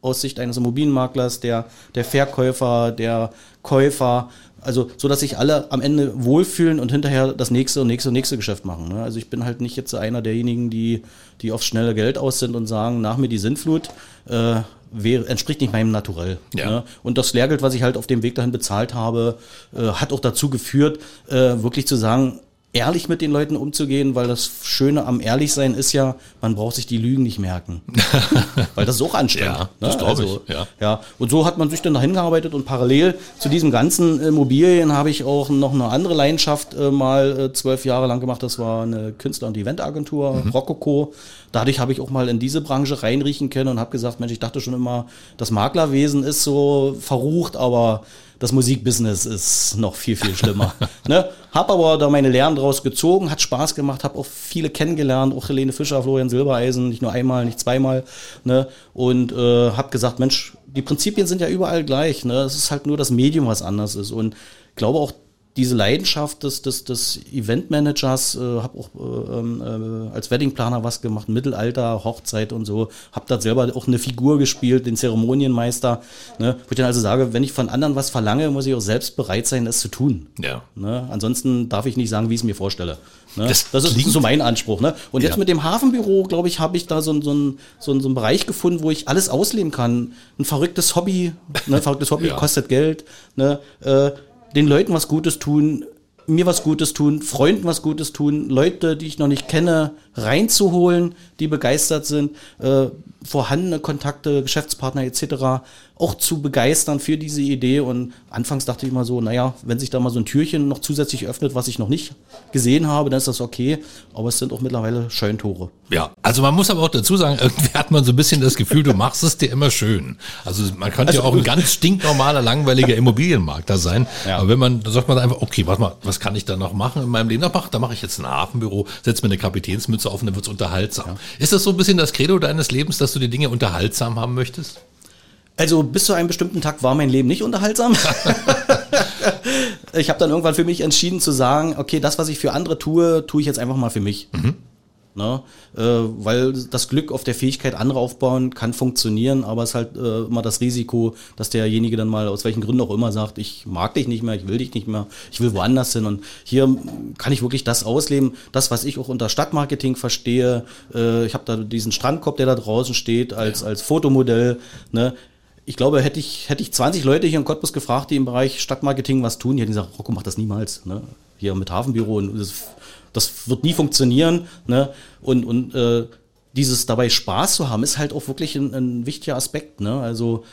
aus Sicht eines Immobilienmaklers, der, der Verkäufer, der Käufer, also so, dass sich alle am Ende wohlfühlen und hinterher das nächste und nächste und nächste Geschäft machen. Ne? Also ich bin halt nicht jetzt einer derjenigen, die, die aufs schnelle Geld aus sind und sagen, nach mir die Sintflut, äh, wäre, entspricht nicht meinem Naturell. Ja. Ne? Und das Lehrgeld, was ich halt auf dem Weg dahin bezahlt habe, äh, hat auch dazu geführt, äh, wirklich zu sagen, ehrlich mit den Leuten umzugehen, weil das Schöne am Ehrlichsein ist ja, man braucht sich die Lügen nicht merken. weil das ist auch anstrengend. Ja, das ne? glaube also, ich, ja. ja. Und so hat man sich dann dahin gearbeitet und parallel zu diesem ganzen Immobilien habe ich auch noch eine andere Leidenschaft äh, mal äh, zwölf Jahre lang gemacht. Das war eine Künstler- und Eventagentur, Mhm. Rococo. Dadurch habe ich auch mal in diese Branche reinriechen können und habe gesagt, Mensch, ich dachte schon immer, das Maklerwesen ist so verrucht, aber das Musikbusiness ist noch viel, viel schlimmer. ne? Hab aber da meine Lehren draus gezogen, hat Spaß gemacht, habe auch viele kennengelernt, auch Helene Fischer, Florian Silbereisen, nicht nur einmal, nicht zweimal. Ne? Und äh, habe gesagt, Mensch, die Prinzipien sind ja überall gleich. Ne? Es ist halt nur das Medium, was anders ist. Und ich glaube auch, diese Leidenschaft des, des, des Eventmanagers, äh, habe auch äh, ähm, äh, als Weddingplaner was gemacht, Mittelalter, Hochzeit und so, habe da selber auch eine Figur gespielt, den Zeremonienmeister, ne? wo ich dann also sage, wenn ich von anderen was verlange, muss ich auch selbst bereit sein, es zu tun. Ja. Ne? Ansonsten darf ich nicht sagen, wie ich es mir vorstelle. Ne? Das Das, ist so mein Anspruch. Ne? Und jetzt Ja. mit dem Hafenbüro, glaube ich, habe ich da so, ein- so, ein, so, ein- so einen Bereich gefunden, wo ich alles ausleben kann. Ein verrücktes Hobby, ne? ein verrücktes Hobby Ja. kostet Geld. Ne? Äh, den Leuten was Gutes tun, mir was Gutes tun, Freunden was Gutes tun, Leute, die ich noch nicht kenne, reinzuholen, die begeistert sind, äh, vorhandene Kontakte, Geschäftspartner etc. auch zu begeistern für diese Idee. Und anfangs dachte ich mal so, naja, wenn sich da mal so ein Türchen noch zusätzlich öffnet, was ich noch nicht gesehen habe, dann ist das okay. Aber es sind auch mittlerweile Scheuntore. Ja, also man muss aber auch dazu sagen, irgendwie hat man so ein bisschen das Gefühl, du machst es dir immer schön. Also man könnte ja auch ein ganz stinknormaler, langweiliger Immobilienmakler sein. Ja. Aber wenn man, da sagt man einfach, okay, warte mal, was kann ich da noch machen in meinem Leben? Da mache da mach ich jetzt ein Hafenbüro, setze mir eine Kapitänsmütze auf und dann wird's unterhaltsam. Ist das so ein bisschen das Credo deines Lebens, dass du die Dinge unterhaltsam haben möchtest? Also bis zu einem bestimmten Tag war mein Leben nicht unterhaltsam. ich habe dann irgendwann für mich entschieden zu sagen, okay, das, was ich für andere tue, tue ich jetzt einfach mal für mich. Ne? Äh, weil das Glück auf der Fähigkeit, andere aufbauen, kann funktionieren, aber es ist halt äh, immer das Risiko, dass derjenige dann mal aus welchen Gründen auch immer sagt, ich mag dich nicht mehr, ich will dich nicht mehr, ich will woanders hin. Und hier kann ich wirklich das ausleben, das, was ich auch unter Stadtmarketing verstehe. Äh, ich habe da diesen Strandkorb, der da draußen steht, als, als Fotomodell. Ne? Ich glaube, hätte ich, hätte ich 20 Leute hier in Cottbus gefragt, die im Bereich Stadtmarketing was tun, die hätten gesagt, Rocco macht das niemals. Ne? Hier mit Hafenbüro und das, das wird nie funktionieren. Ne? Und, und äh, dieses dabei Spaß zu haben, ist halt auch wirklich ein, ein wichtiger Aspekt. Ne? Also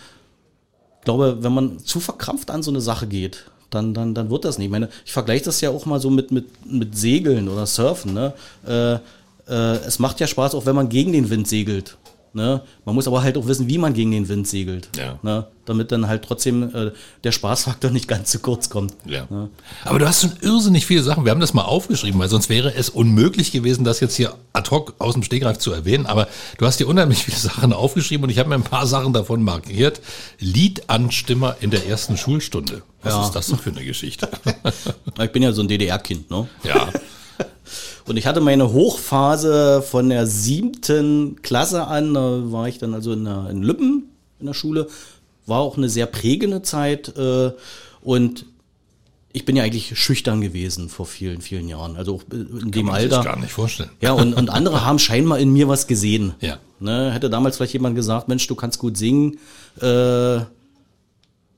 ich glaube, wenn man zu verkrampft an so eine Sache geht, dann, dann, dann wird das nicht. Ich ich vergleiche das ja auch mal so mit, mit, mit Segeln oder Surfen. Ne? Äh, äh, es macht ja Spaß, auch wenn man gegen den Wind segelt. Ne? Man muss aber halt auch wissen, wie man gegen den Wind segelt. Ja. Ne? Damit dann halt trotzdem äh, der Spaßfaktor nicht ganz zu kurz kommt. Ja. Aber du hast schon irrsinnig viele Sachen. Wir haben das mal aufgeschrieben, weil sonst wäre es unmöglich gewesen, das jetzt hier ad hoc aus dem Stegreif zu erwähnen. Aber du hast hier unheimlich viele Sachen aufgeschrieben und ich habe mir ein paar Sachen davon markiert. Liedanstimmer in der ersten Schulstunde. Was Ja. ist das denn für eine Geschichte? Ich bin ja so ein DDR-Kind, ne? ja. Und ich hatte meine Hochphase von der siebten Klasse an, da war ich dann also in, der, in Lübben in der Schule, war auch eine sehr prägende Zeit äh, und ich bin ja eigentlich schüchtern gewesen vor vielen, vielen Jahren, also in dem Kann Alter. gar nicht vorstellen. Ja, und, und andere haben scheinbar in mir was gesehen. Ja. Ne, hätte damals vielleicht jemand gesagt, Mensch, du kannst gut singen, äh,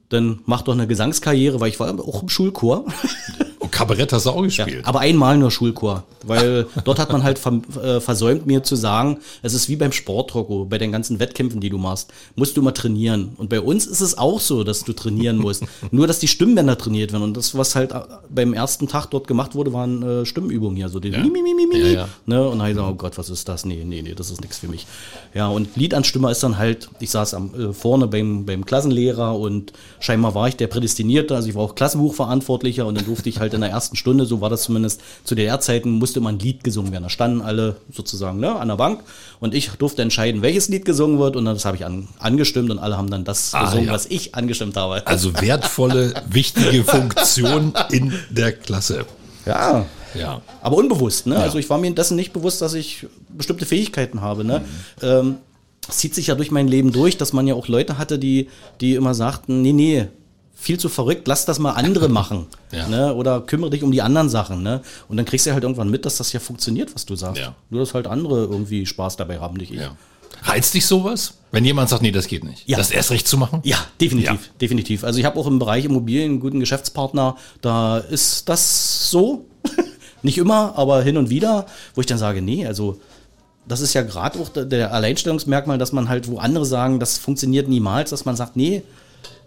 dann mach doch eine Gesangskarriere, weil ich war auch im Schulchor. Und Kabarett hast du auch Ja, gespielt. aber einmal nur Schulchor, weil dort hat man halt äh, versäumt, mir zu sagen, es ist wie beim Sportrocco, bei den ganzen Wettkämpfen, die du machst, musst du mal trainieren. Und bei uns ist es auch so, dass du trainieren musst. nur, dass die Stimmbänder trainiert werden. Und das, was halt äh, beim ersten Tag dort gemacht wurde, waren äh, Stimmübungen hier, so die mi, mi, mi, mi, mi, Ja, ja. Ne? Und dann ich gesagt, oh Gott, was ist das? Nee, nee, nee, das ist nichts für mich. Ja, und Liedanstimmer ist dann halt, ich saß am, äh, vorne beim, beim Klassenlehrer und scheinbar war ich der Prädestinierte, also ich war auch Klassenbuchverantwortlicher und dann durfte ich halt in der ersten Stunde, so war das zumindest zu DDR-Zeiten, musste immer ein Lied gesungen werden. Da standen alle sozusagen ne, an der Bank und ich durfte entscheiden, welches Lied gesungen wird und dann, das habe ich an, angestimmt und alle haben dann das Ah, gesungen, ja. was ich angestimmt habe. Also wertvolle, wichtige Funktion in der Klasse. ja. Ja. Aber unbewusst, ne? Also ich war mir dessen nicht bewusst, dass ich bestimmte Fähigkeiten habe, ne? Ähm, es zieht sich ja durch mein Leben durch, dass man ja auch Leute hatte, die, die immer sagten, nee, nee, viel zu verrückt, lass das mal andere machen. Ja. Ne? Oder kümmere dich um die anderen Sachen. Ne? Und dann kriegst du halt irgendwann mit, dass das ja funktioniert, was du sagst. Ja. Nur, dass halt andere irgendwie Spaß dabei haben, nicht ich. Ja. Reizt dich sowas? Wenn jemand sagt, nee, das geht nicht. Ja. Das erst recht zu machen? Ja, definitiv, Ja. definitiv. Also ich habe auch im Bereich Immobilien einen guten Geschäftspartner, da ist das so. Nicht immer, aber hin und wieder, wo ich dann sage, nee, also das ist ja gerade auch der- der Alleinstellungsmerkmal, dass man halt, wo andere sagen, das funktioniert niemals, dass man sagt, nee,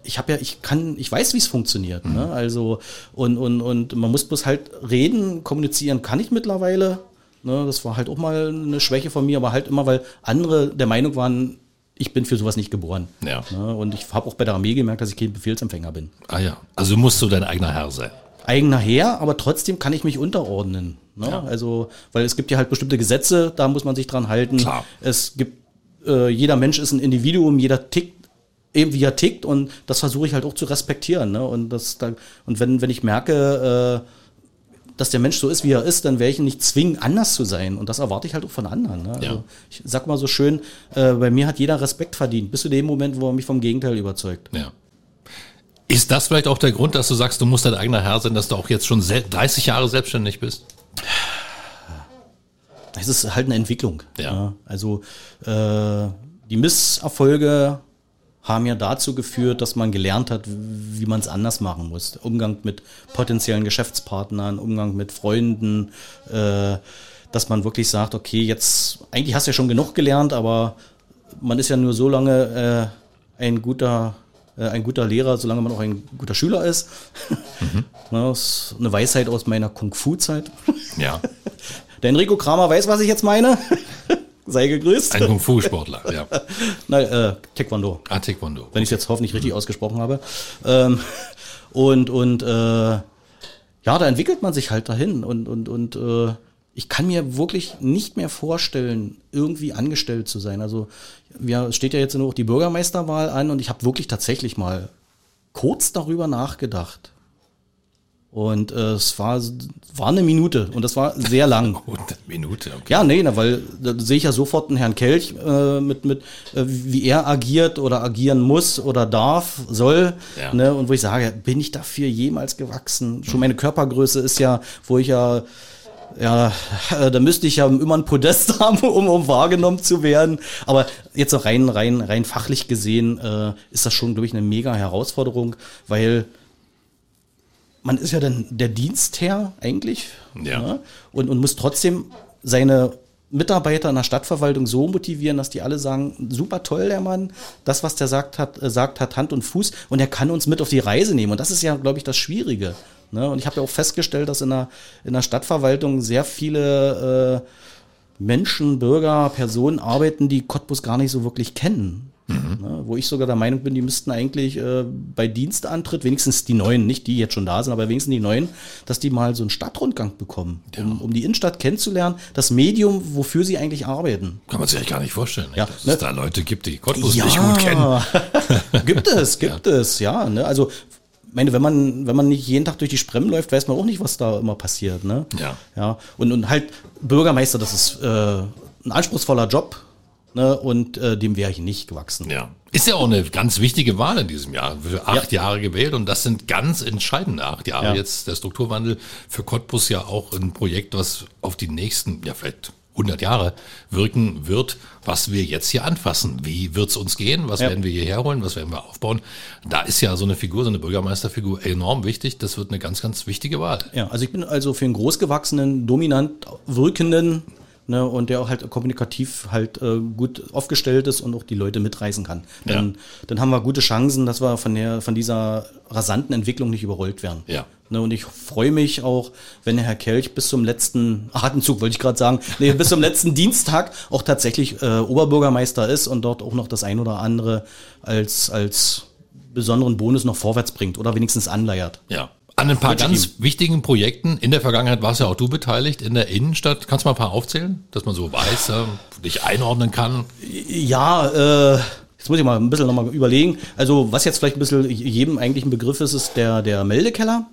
ich habe ja, ich kann, ich weiß, wie es funktioniert. Ne? Also, und, und, und man muss bloß halt reden, kommunizieren kann ich mittlerweile. Ne? Das war halt auch mal eine Schwäche von mir, aber halt immer, weil andere der Meinung waren, ich bin für sowas nicht geboren. Ja. Ne? Und ich habe auch bei der Armee gemerkt, dass ich kein Befehlsempfänger bin. Ah ja. Also musst du dein eigener Herr sein. Eigener Herr, aber trotzdem kann ich mich unterordnen. Ne? Ja. Also, weil es gibt ja halt bestimmte Gesetze, da muss man sich dran halten. Klar. Es gibt, äh, jeder Mensch ist ein Individuum, jeder tickt eben wie er tickt und das versuche ich halt auch zu respektieren. Ne? Und das da, und wenn, wenn ich merke, äh, dass der Mensch so ist, wie er ist, dann werde ich ihn nicht zwingen, anders zu sein. Und das erwarte ich halt auch von anderen. Ne? Also Ja. Ich sag mal so schön, äh, bei mir hat jeder Respekt verdient, bis zu dem Moment, wo er mich vom Gegenteil überzeugt. Ja. Ist das vielleicht auch der Grund, dass du sagst, du musst dein eigener Herr sein, dass du auch jetzt schon sel- 30 Jahre selbstständig bist? Es ist halt eine Entwicklung. Ja. Also äh, die Misserfolge haben ja dazu geführt, dass man gelernt hat, wie man es anders machen muss. Umgang mit potenziellen Geschäftspartnern, Umgang mit Freunden, äh, dass man wirklich sagt, okay, jetzt, eigentlich hast du ja schon genug gelernt, aber man ist ja nur so lange äh, ein guter äh, ein guter Lehrer, solange man auch ein guter Schüler ist. Ja, Das ist eine Weisheit aus meiner Kung-Fu-Zeit. Ja. Der Enrico Kramer weiß, was ich jetzt meine. Sei gegrüßt. Ein Kung-Fu-Sportler, ja. Nein, äh, Taekwondo, Ah, Taekwondo. wenn ich es jetzt hoffentlich richtig ausgesprochen habe. Ähm, und und äh, ja, da entwickelt man sich halt dahin. Und, und, und äh, ich kann mir wirklich nicht mehr vorstellen, irgendwie angestellt zu sein. Also ja, es steht ja jetzt noch die Bürgermeisterwahl an und ich habe wirklich tatsächlich mal kurz darüber nachgedacht. Und äh, es war, war eine Minute und das war sehr lang. Gut, eine Minute, okay. Ja, nee, na, weil da sehe ich ja sofort einen Herrn Kelch äh, mit, mit äh, wie er agiert oder agieren muss oder darf, soll. Ja. Ne, und wo ich sage, bin ich dafür jemals gewachsen? Schon meine Körpergröße ist ja, wo ich ja, ja, äh, da müsste ich ja immer ein Podest haben, um, um wahrgenommen zu werden. Aber jetzt auch rein, rein, rein fachlich gesehen äh, ist das schon, glaube ich, eine mega Herausforderung, weil man ist ja dann der Dienstherr eigentlich Ja. ne? und, und muss trotzdem seine Mitarbeiter in der Stadtverwaltung so motivieren, dass die alle sagen, super toll der Mann, das, was der sagt hat, äh, sagt, hat Hand und Fuß und er kann uns mit auf die Reise nehmen. Und das ist ja, glaube ich, das Schwierige. Ne? Und ich habe ja auch festgestellt, dass in der, in der Stadtverwaltung sehr viele äh, Menschen, Bürger, Personen arbeiten, die Cottbus gar nicht so wirklich kennen. Ne, wo ich sogar der Meinung bin, die müssten eigentlich äh, bei Dienstantritt, wenigstens die Neuen, nicht die jetzt schon da sind, aber wenigstens die Neuen, dass die mal so einen Stadtrundgang bekommen, um, um die Innenstadt kennenzulernen, das Medium, wofür sie eigentlich arbeiten. Kann man sich eigentlich gar nicht vorstellen, ne? Ja, dass ne? es da Leute gibt, die Cottbus nicht gut kennen. gibt es, gibt es, ja. Ne? Also, ich meine, wenn man, wenn man nicht jeden Tag durch die Sprem läuft, weiß man auch nicht, was da immer passiert. Ne? Ja. ja. Und, und halt Bürgermeister, das ist äh, ein anspruchsvoller Job. Ne? Und äh, dem wäre ich nicht gewachsen. Ja. Ist ja auch eine ganz wichtige Wahl in diesem Jahr. Für acht Jahre gewählt und das sind ganz entscheidende acht Jahre. Ja. Jetzt der Strukturwandel für Cottbus ja auch ein Projekt, was auf die nächsten, ja vielleicht 100 Jahre wirken wird, was wir jetzt hier anfassen. Wie wird's uns gehen? Was Ja. werden wir hierher holen? Was werden wir aufbauen? Da ist ja so eine Figur, so eine Bürgermeisterfigur enorm wichtig. Das wird eine ganz, ganz wichtige Wahl. Ja, also ich bin also für einen großgewachsenen, dominant wirkenden ne, und der auch halt kommunikativ halt äh, gut aufgestellt ist und auch die Leute mitreißen kann. Dann, dann haben wir gute Chancen, dass wir von der von dieser rasanten Entwicklung nicht überrollt werden. Ja. Ne, und ich freue mich auch, wenn der Herr Kelch bis zum letzten Atemzug, wollte ich gerade sagen, nee, bis zum letzten Dienstag auch tatsächlich äh, Oberbürgermeister ist und dort auch noch das ein oder andere als, als besonderen Bonus noch vorwärts bringt oder wenigstens anleiert. Ja. An ein paar ganz wichtigen Projekten. In der Vergangenheit warst ja auch du beteiligt in der Innenstadt. Kannst du mal ein paar aufzählen, dass man so weiß, ja, dich einordnen kann? Ja, äh, jetzt muss ich mal ein bisschen nochmal überlegen. Also, was jetzt vielleicht ein bisschen jedem eigentlich ein Begriff ist, ist der, der Meldekeller.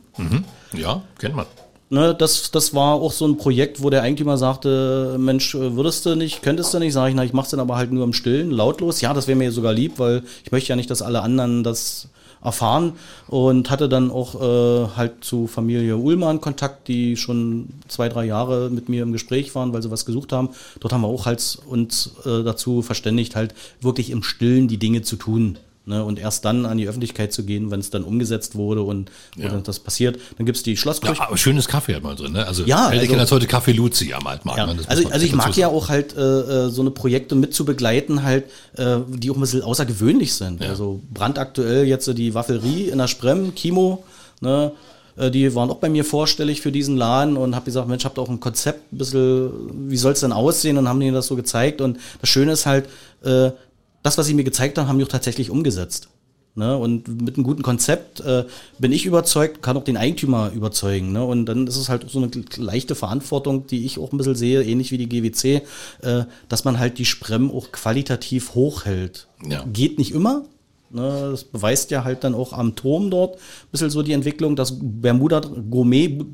Ja, kennt man. ne, das, das war auch so ein Projekt, wo der Eigentümer sagte, Mensch, würdest du nicht, könntest du nicht, sag ich, na, ich mach's dann aber halt nur im Stillen, lautlos. Ja, das wäre mir sogar lieb, weil ich möchte ja nicht, dass alle anderen das erfahren und hatte dann auch äh, halt zu Familie Ullmann Kontakt, die schon zwei, drei Jahre mit mir im Gespräch waren, weil sie was gesucht haben. Dort haben wir auch halt uns äh, dazu verständigt, halt wirklich im Stillen die Dinge zu tun. Ne, und erst dann an die Öffentlichkeit zu gehen, wenn es dann umgesetzt wurde und ja. dann das passiert. Dann gibt es die Schlosskirche. Ja, schönes Kaffee hat man drin, ne? Also ja, also, als heute Kaffee Luzi am Altmarkt. Ja. Ne? Also, also ich mag ja auch halt äh, äh, so eine Projekte mit zu begleiten, halt, äh, die auch ein bisschen außergewöhnlich sind. Ja. Also brandaktuell jetzt die Waffelrie in der Sprem, Kimo, ne? Äh, die waren auch bei mir vorstellig für diesen Laden und habe gesagt, Mensch, habt auch ein Konzept, ein bisschen, wie soll es denn aussehen? Und haben die das so gezeigt. Und das Schöne ist halt, äh, das, was sie mir gezeigt haben, haben die auch tatsächlich umgesetzt. Ne? Und mit einem guten Konzept äh, bin ich überzeugt, kann auch den Eigentümer überzeugen. Ne? Und dann ist es halt so eine leichte Verantwortung, die ich auch ein bisschen sehe, ähnlich wie die GWC, äh, dass man halt die Sprem auch qualitativ hochhält. Ja. Geht nicht immer, Ne, das beweist ja halt dann auch am Turm dort ein bisschen so die Entwicklung, das Bermuda Gourmet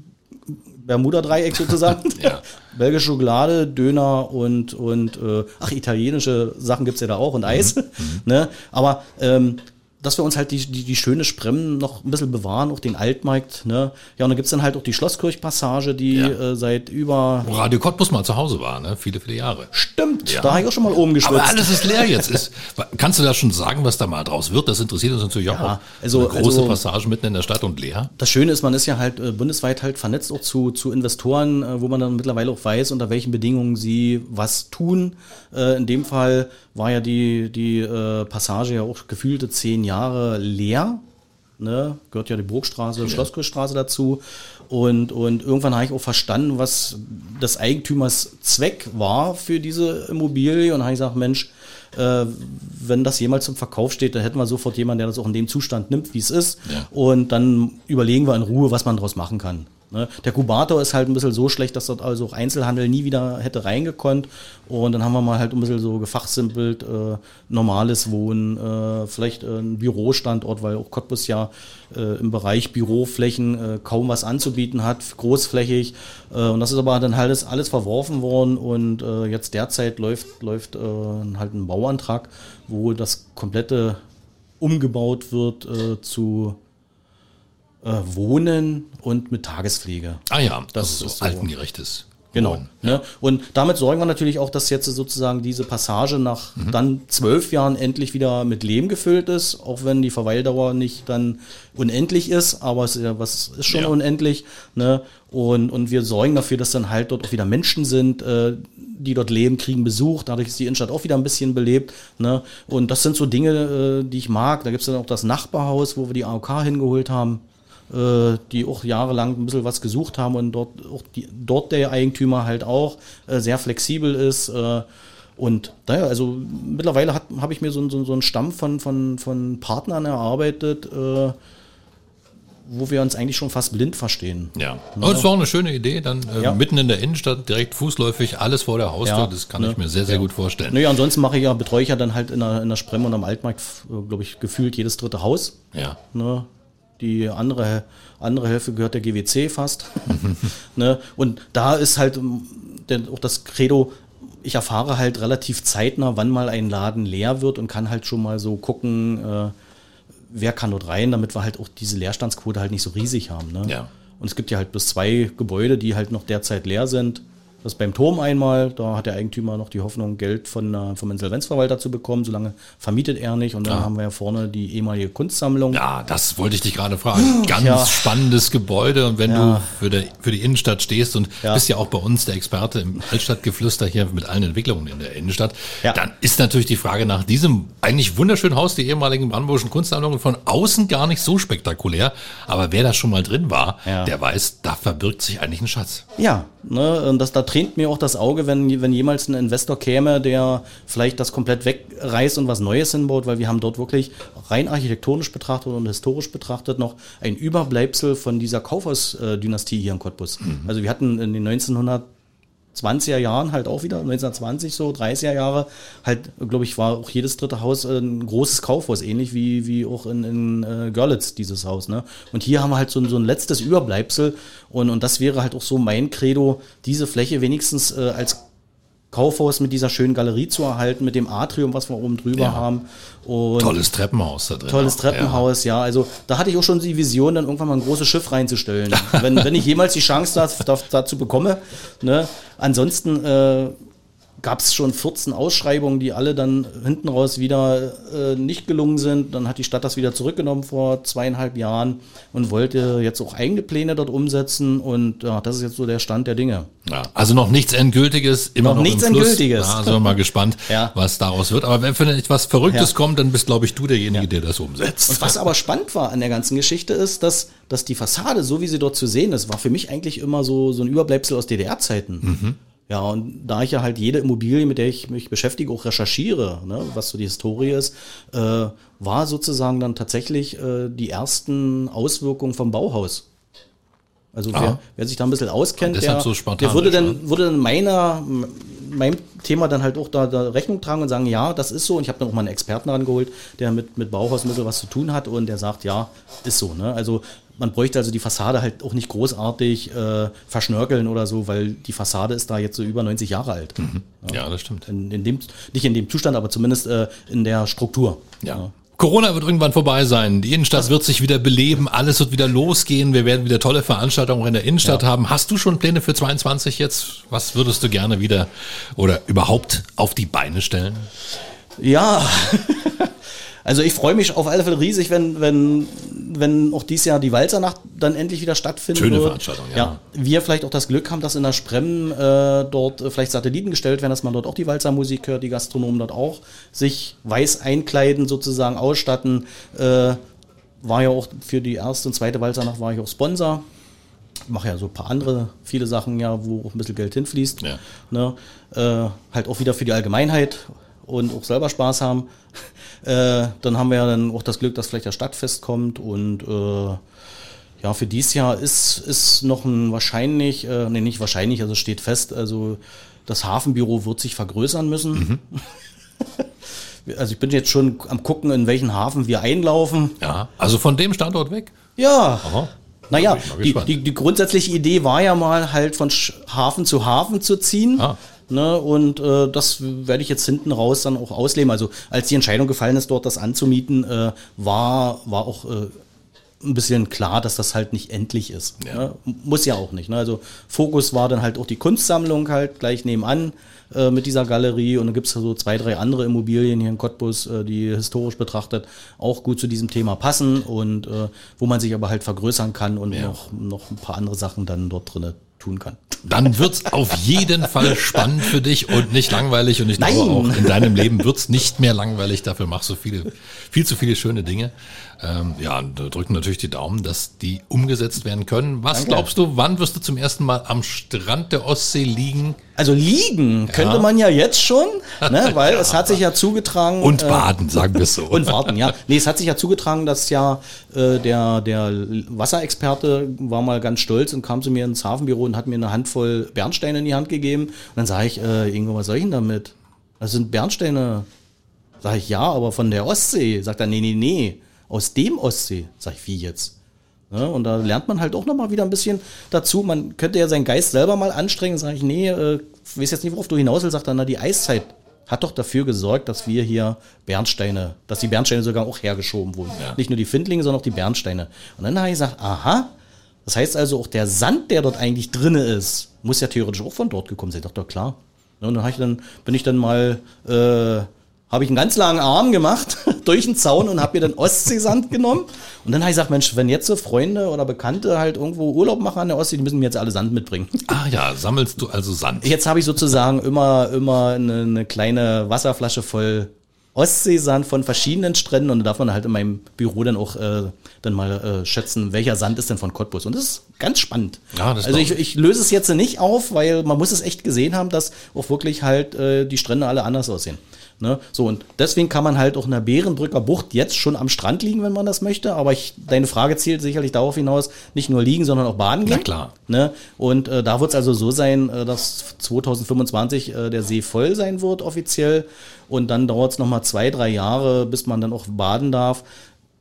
Bermuda-Dreieck sozusagen. ja. Belgische Schokolade, Döner und, und äh, ach, italienische Sachen gibt's ja da auch und Eis. Mhm. ne? Aber ähm, dass wir uns halt die, die, die schöne Sprem noch ein bisschen bewahren, auch den Altmarkt. Ne? Ja, und dann gibt's dann halt auch die Schlosskirchpassage, die ja. äh, seit über... Wo Radio Cottbus mal zu Hause war, ne? viele, viele Jahre. Stimmt, ja. da habe ich auch schon mal oben geschwitzt. Aber alles ist leer jetzt. Ist, kannst du da schon sagen, was da mal draus wird? Das interessiert uns natürlich auch. Ja, also, Eine große also, Passage mitten in der Stadt und leer. Das Schöne ist, man ist ja halt äh, bundesweit halt vernetzt auch zu, zu Investoren, äh, wo man dann mittlerweile auch weiß, unter welchen Bedingungen sie was tun. Äh, in dem Fall war ja die, die äh, Passage ja auch gefühlte zehn Jahre leer. Ne? Gehört ja die Burgstraße, ja. Schlosskirchstraße dazu. Und, und irgendwann habe ich auch verstanden, was des Eigentümers Zweck war für diese Immobilie. Und habe ich gesagt, Mensch, äh, wenn das jemals zum Verkauf steht, dann hätten wir sofort jemanden, der das auch in dem Zustand nimmt, wie es ist. Ja. Und dann überlegen wir in Ruhe, was man daraus machen kann. Ne? Der Kubator ist halt ein bisschen so schlecht, dass dort also auch Einzelhandel nie wieder hätte reingekonnt. Und dann haben wir mal halt ein bisschen so gefachsimpelt, äh, normales Wohnen, äh, vielleicht äh, ein Bürostandort, weil auch Cottbus ja äh, im Bereich Büroflächen äh, kaum was anzubieten hat, großflächig. Äh, und das ist aber dann halt alles, verworfen worden und jetzt derzeit läuft, läuft halt ein Bauantrag, wo das komplette umgebaut wird zu Wohnen und mit Tagespflege. Ah ja, das also ist so altengerechtes. Genau. Ne? Und damit sorgen wir natürlich auch, dass jetzt sozusagen diese Passage nach mhm. dann zwölf Jahren endlich wieder mit Leben gefüllt ist, auch wenn die Verweildauer nicht dann unendlich ist, aber es ist, ja, was ist schon ja. unendlich. Ne? Und, und wir sorgen dafür, dass dann halt dort auch wieder Menschen sind, äh, die dort leben, kriegen Besuch. Dadurch ist die Innenstadt auch wieder ein bisschen belebt. Ne? Und das sind so Dinge, äh, die ich mag. Da gibt es dann auch das Nachbarhaus, wo wir die AOK hingeholt haben. Äh, die auch jahrelang ein bisschen was gesucht haben und dort, auch die, dort der Eigentümer halt auch äh, sehr flexibel ist. Äh, und naja, also mittlerweile habe ich mir so, so, so einen Stamm von, von, von Partnern erarbeitet, äh, wo wir uns eigentlich schon fast blind verstehen. Ja, aber es war auch eine schöne Idee, dann äh, ja. mitten in der Innenstadt, direkt fußläufig, alles vor der Haustür, ja, das kann ne? ich mir sehr, sehr ja. gut vorstellen. Naja, ansonsten mache ich ja, betreue ich ja dann halt in der, in der Sprem und am Altmarkt, glaube ich, gefühlt jedes dritte Haus. Ja. Ne? Die andere, andere Hälfte gehört der GWC fast. ne? Und da ist halt ähm, denn auch das Credo, ich erfahre halt relativ zeitnah, wann mal ein Laden leer wird und kann halt schon mal so gucken, äh, wer kann dort rein, damit wir halt auch diese Leerstandsquote halt nicht so riesig haben. Ne? Ja. Und es gibt ja halt bis zwei Gebäude, die halt noch derzeit leer sind. Das beim Turm einmal, da hat der Eigentümer noch die Hoffnung, Geld von, äh, vom Insolvenzverwalter zu bekommen, solange vermietet er nicht. Und dann ja. haben wir ja vorne die ehemalige Kunstsammlung. Ja, das wollte ich dich gerade fragen. Ganz ja. spannendes Gebäude. Und wenn ja. du für, der, für die Innenstadt stehst und bist ja auch bei uns der Experte im Altstadtgeflüster hier mit allen Entwicklungen in der Innenstadt, dann ist natürlich die Frage nach diesem eigentlich wunderschönen Haus, die ehemaligen brandenburgischen Kunstsammlungen, von außen gar nicht so spektakulär. Aber wer da schon mal drin war, der weiß, da verbirgt sich eigentlich ein Schatz. Ja, ne, und das, da tränt mir auch das Auge, wenn, wenn jemals ein Investor käme, der vielleicht das komplett wegreißt und was Neues hinbaut, weil wir haben dort wirklich rein architektonisch betrachtet und historisch betrachtet noch ein Überbleibsel von dieser Kaufhaus-Dynastie hier in Cottbus. Mhm. Also wir hatten in den 1900 20er Jahren halt auch wieder, 1920 so, 30er Jahre, halt, glaube ich, war auch jedes dritte Haus äh, ein großes Kaufhaus, ähnlich wie, wie auch in, in äh, Görlitz dieses Haus. Ne? Und hier haben wir halt so, so ein letztes Überbleibsel und, und das wäre halt auch so mein Credo, diese Fläche wenigstens äh, als Kaufhaus mit dieser schönen Galerie zu erhalten, mit dem Atrium, was wir oben drüber Ja. haben. Und Tolles Treppenhaus da drin. Tolles Treppenhaus, ja. Also da hatte ich auch schon die Vision, dann irgendwann mal ein großes Schiff reinzustellen. wenn, wenn ich jemals die Chance da, da, dazu bekomme. Ne? Ansonsten äh, gab es schon 14 Ausschreibungen, die alle dann hinten raus wieder äh, nicht gelungen sind. Dann hat die Stadt das wieder zurückgenommen vor zweieinhalb Jahren und wollte jetzt auch eigene Pläne dort umsetzen. Und ja, das ist jetzt so der Stand der Dinge. Ja, also noch nichts Endgültiges, immer Noch noch, nichts im. Endgültiges. Ja, sind wir mal gespannt, Ja. was daraus wird. Aber wenn für etwas Verrücktes Ja. kommt, dann bist, glaube ich, du derjenige, der das umsetzt. Und was aber spannend war an der ganzen Geschichte ist, dass, dass die Fassade, so wie sie dort zu sehen ist, war für mich eigentlich immer so, so ein Überbleibsel aus DDR-Zeiten. Ja, und da ich ja halt jede Immobilie, mit der ich mich beschäftige, auch recherchiere, ne, was so die Historie ist, äh, war sozusagen dann tatsächlich äh, die ersten Auswirkungen vom Bauhaus. Also wer, wer sich da ein bisschen auskennt, der, so der würde dann, ne? würde dann meiner, meinem Thema dann halt auch da, da Rechnung tragen und sagen, ja, das ist so. Und ich habe dann auch mal einen Experten rangeholt, der mit, mit Bauhaus ein bisschen was zu tun hat und der sagt, ja, ist so. Ne? Also man bräuchte also die Fassade halt auch nicht großartig äh, verschnörkeln oder so, weil die Fassade ist da jetzt so über 90 Jahre alt. ja, das stimmt. In, in dem, nicht in dem Zustand, aber zumindest äh, in der Struktur. Ja. Corona wird irgendwann vorbei sein. Die Innenstadt wird sich wieder beleben. Alles wird wieder losgehen. Wir werden wieder tolle Veranstaltungen in der Innenstadt haben. Hast du schon Pläne für 22 jetzt? Was würdest du gerne wieder oder überhaupt auf die Beine stellen? Ja, also ich freue mich auf alle Fälle riesig, wenn, wenn, wenn auch dieses Jahr die Walzernacht dann endlich wieder stattfinden Schöne. Veranstaltung, ja. ja. Wir vielleicht auch das Glück haben, dass in der Sprem äh, dort äh, vielleicht Satelliten gestellt werden, dass man dort auch die Walzermusik hört, die Gastronomen dort auch sich weiß einkleiden, sozusagen ausstatten. Äh, war ja auch für die erste und zweite Walzernacht war ich auch Sponsor. Mache ja so ein paar andere, viele Sachen ja, wo auch ein bisschen Geld hinfließt. Ja. Ne? Äh, halt auch wieder für die Allgemeinheit und auch selber Spaß haben. Äh, dann haben wir ja dann auch das Glück, dass vielleicht das Stadtfest kommt und äh, ja, für dieses Jahr ist, ist noch ein wahrscheinlich, äh, nee, nicht wahrscheinlich, also steht fest, also das Hafenbüro wird sich vergrößern müssen. also ich bin jetzt schon am gucken, in welchen Hafen wir einlaufen. Ja, also von dem Standort weg? Ja. Aha. Naja, die, die, die grundsätzliche Idee war ja mal halt von Hafen zu Hafen zu ziehen. Ah. Ne, und äh, das werde ich jetzt hinten raus dann auch ausleben. Also als die Entscheidung gefallen ist, dort das anzumieten, äh, war, war auch äh, ein bisschen klar, dass das halt nicht endlich ist. Ja. Ne? Muss ja auch nicht. Ne? Also Fokus war dann halt auch die Kunstsammlung halt gleich nebenan äh, mit dieser Galerie und dann gibt es so zwei, drei andere Immobilien hier in Cottbus, äh, die historisch betrachtet auch gut zu diesem Thema passen und äh, wo man sich aber halt vergrößern kann und Ja. noch, noch ein paar andere Sachen dann dort drinne tun kann. Dann wird's auf jeden Fall spannend für dich und nicht langweilig. Und ich glaube Nein. auch, in deinem Leben wird's nicht mehr langweilig. Dafür machst du viele, viel zu viele schöne Dinge. Ähm, ja, drücken natürlich die Daumen, dass die umgesetzt werden können. Was Danke. glaubst du, wann wirst du zum ersten Mal am Strand der Ostsee liegen? Also liegen könnte man ja jetzt schon, ne? weil es hat sich ja zugetragen. Und äh, baden, sagen wir es so. Und warten, ja. Nee, es hat sich ja zugetragen, dass ja äh, der, der Wasserexperte war mal ganz stolz und kam zu mir ins Hafenbüro und hat mir eine Handvoll Bernsteine in die Hand gegeben. Und dann sage ich, äh, Ingo, was soll ich denn damit? Das sind Bernsteine. Sag ich, ja, aber von der Ostsee. Sagt er, nee, nee, nee, aus dem Ostsee. Sag ich, wie jetzt? Ne? Und da lernt man halt auch nochmal wieder ein bisschen dazu. Man könnte ja seinen Geist selber mal anstrengen. Sag ich, nee, äh, weiß jetzt nicht, worauf du hinaus willst. Sagt er, na, die Eiszeit hat doch dafür gesorgt, dass wir hier Bernsteine, dass die Bernsteine sogar auch hergeschoben wurden. Ja. Nicht nur die Findlinge, sondern auch die Bernsteine. Und dann habe ich gesagt, aha, das heißt also auch der Sand, der dort eigentlich drinne ist, muss ja theoretisch auch von dort gekommen sein. Doch, doch klar. Ja, Und dann, ich dann bin ich dann mal, äh, habe ich einen ganz langen Arm gemacht durch den Zaun und habe mir dann Ostseesand genommen. Und dann habe ich gesagt, Mensch, wenn jetzt so Freunde oder Bekannte halt irgendwo Urlaub machen an der Ostsee, die müssen mir jetzt alle Sand mitbringen. Ah ja, sammelst du also Sand. Jetzt habe ich sozusagen immer, immer eine, eine kleine Wasserflasche voll Ostseesand von verschiedenen Stränden und da darf man halt in meinem Büro dann auch äh, dann mal äh, schätzen, welcher Sand ist denn von Cottbus. Und das ist ganz spannend. Ja, also ich, ich löse es jetzt nicht auf, weil man muss es echt gesehen haben, dass auch wirklich halt äh, die Strände alle anders aussehen. Ne? So, und deswegen kann man halt auch in der Bärenbrücker Bucht jetzt schon am Strand liegen, wenn man das möchte. Aber ich, deine Frage zielt sicherlich darauf hinaus, nicht nur liegen, sondern auch baden gehen. Na klar. Ne? Und äh, da wird es also so sein, äh, dass 2025 äh, der See voll sein wird offiziell. Und dann dauert es nochmal zwei, drei Jahre, bis man dann auch baden darf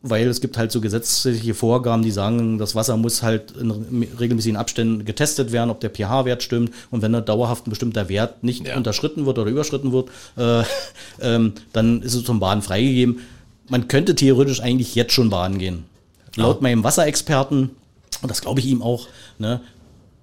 weil es gibt halt so gesetzliche Vorgaben, die sagen, das Wasser muss halt in regelmäßigen Abständen getestet werden, ob der pH-Wert stimmt und wenn da dauerhaft ein bestimmter Wert nicht ja. unterschritten wird oder überschritten wird, äh, ähm, dann ist es zum Baden freigegeben. Man könnte theoretisch eigentlich jetzt schon baden gehen. Laut ja. meinem Wasserexperten, und das glaube ich ihm auch, ne,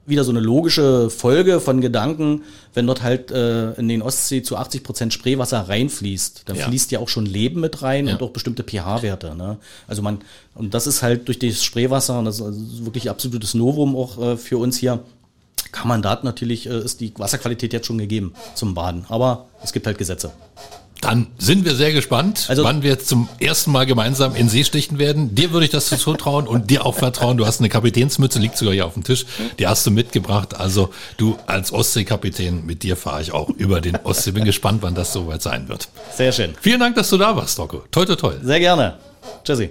wieder so eine logische Folge von Gedanken, wenn dort halt äh, in den Ostsee zu 80 Prozent Spreewasser reinfließt, dann ja. fließt ja auch schon Leben mit rein ja. und auch bestimmte pH-Werte. Ne? Also man, und das ist halt durch das Spreewasser, und das ist wirklich absolutes Novum auch äh, für uns hier, kann man da natürlich, äh, ist die Wasserqualität jetzt schon gegeben zum Baden. Aber es gibt halt Gesetze. Dann sind wir sehr gespannt, also, wann wir zum ersten Mal gemeinsam in See stichten werden. Dir würde ich das zutrauen und dir auch vertrauen. Du hast eine Kapitänsmütze, liegt sogar hier auf dem Tisch. Die hast du mitgebracht. Also du als Ostseekapitän, mit dir fahre ich auch über den Ostsee. Bin gespannt, wann das soweit sein wird. Sehr schön. Vielen Dank, dass du da warst, Rocco. Toi, toi, toi. Sehr gerne. Tschüssi.